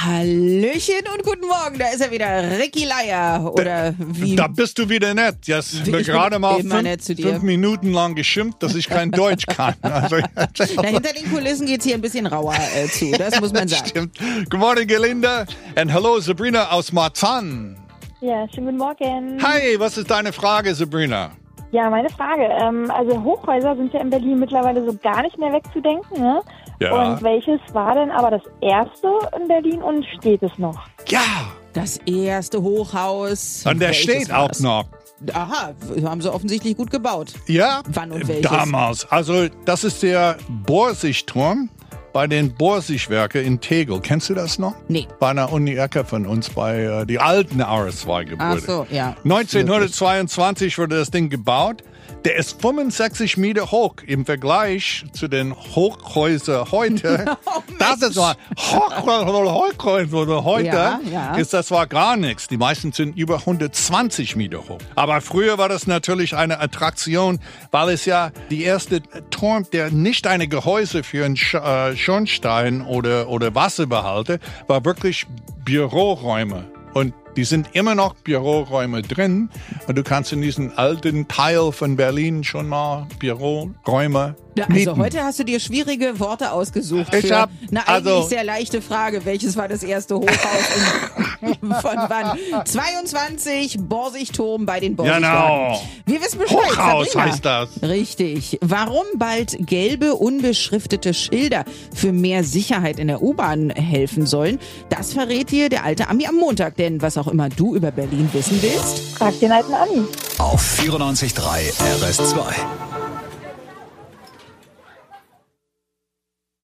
Hallöchen und guten Morgen, da ist er wieder, Ricky Leier oder wie. Da bist du wieder nett. Jetzt Ich mir bin gerade mal fünf, fünf Minuten lang geschimpft, dass ich kein Deutsch kann. Also, Na, hinter den Kulissen geht's hier ein bisschen rauer äh, zu, das muss man sagen. Stimmt. Good morning, Gelinda. And hello, Sabrina aus Marzahn. Ja, schönen guten Morgen. Hi, was ist deine Frage, Sabrina? Ja, meine Frage. Ähm, also Hochhäuser sind ja in Berlin mittlerweile so gar nicht mehr wegzudenken. Ne? Ja. Und welches war denn aber das erste in Berlin und steht es noch? Ja, Das erste Hochhaus. und der welches steht auch das? noch. Aha, haben sie offensichtlich gut gebaut. Ja, Wann und welches? damals. Also das ist der Borsigturm bei den Borsigwerke in Tegel. Kennst du das noch? Nee. Bei einer Uni-Ecke von uns, bei äh, die alten RS2-Gebäude. Ach so, ja. 1922 wurde das Ding gebaut. Der ist 65 Meter hoch im Vergleich zu den Hochhäusern heute. Oh, das ist mal Hochhäuser heute Ja, ja. ist das war gar nichts. Die meisten sind über 120 Meter hoch. Aber früher war das natürlich eine Attraktion, weil es ja die erste Turm, der nicht eine Gehäuse für einen äh, Schornstein oder, oder Wasserbehalte, war wirklich Büroräume. Und die sind immer noch Büroräume drin. Und du kannst in diesem alten Teil von Berlin schon mal Büroräume Ja, also heute hast du dir schwierige Worte ausgesucht. Ich für hab- eine eigentlich also- sehr leichte Frage. Welches war das erste Hochhaus und von wann? 22 Borsigturm bei den Borsigwerken. Genau. Wir wissen Bescheid. Hochhaus Sabrina. heißt das. Richtig. Warum bald gelbe, unbeschriftete Schilder für mehr Sicherheit in der U-Bahn helfen sollen, das verrät dir der alte Ami am Montag. Denn was auch immer du über Berlin wissen willst, Frag den alten Ami. Auf 94.3 RS2.